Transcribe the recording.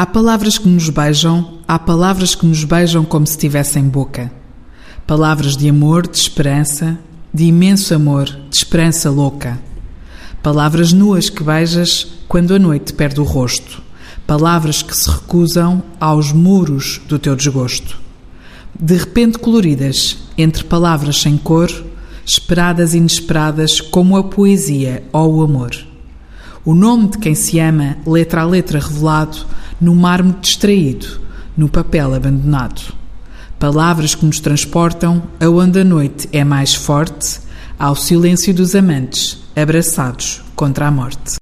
Há palavras que nos beijam, há palavras que nos beijam como se tivessem boca. Palavras de amor, de esperança, de imenso amor, de esperança louca. Palavras nuas que beijas quando a noite perde o rosto. Palavras que se recusam aos muros do teu desgosto. De repente coloridas, entre palavras sem cor, esperadas e inesperadas como a poesia ou o amor. O nome de quem se ama, letra a letra revelado, no mármore distraído, no papel abandonado. Palavras que nos transportam aonde a noite é mais forte, ao silêncio dos amantes, abraçados contra a morte.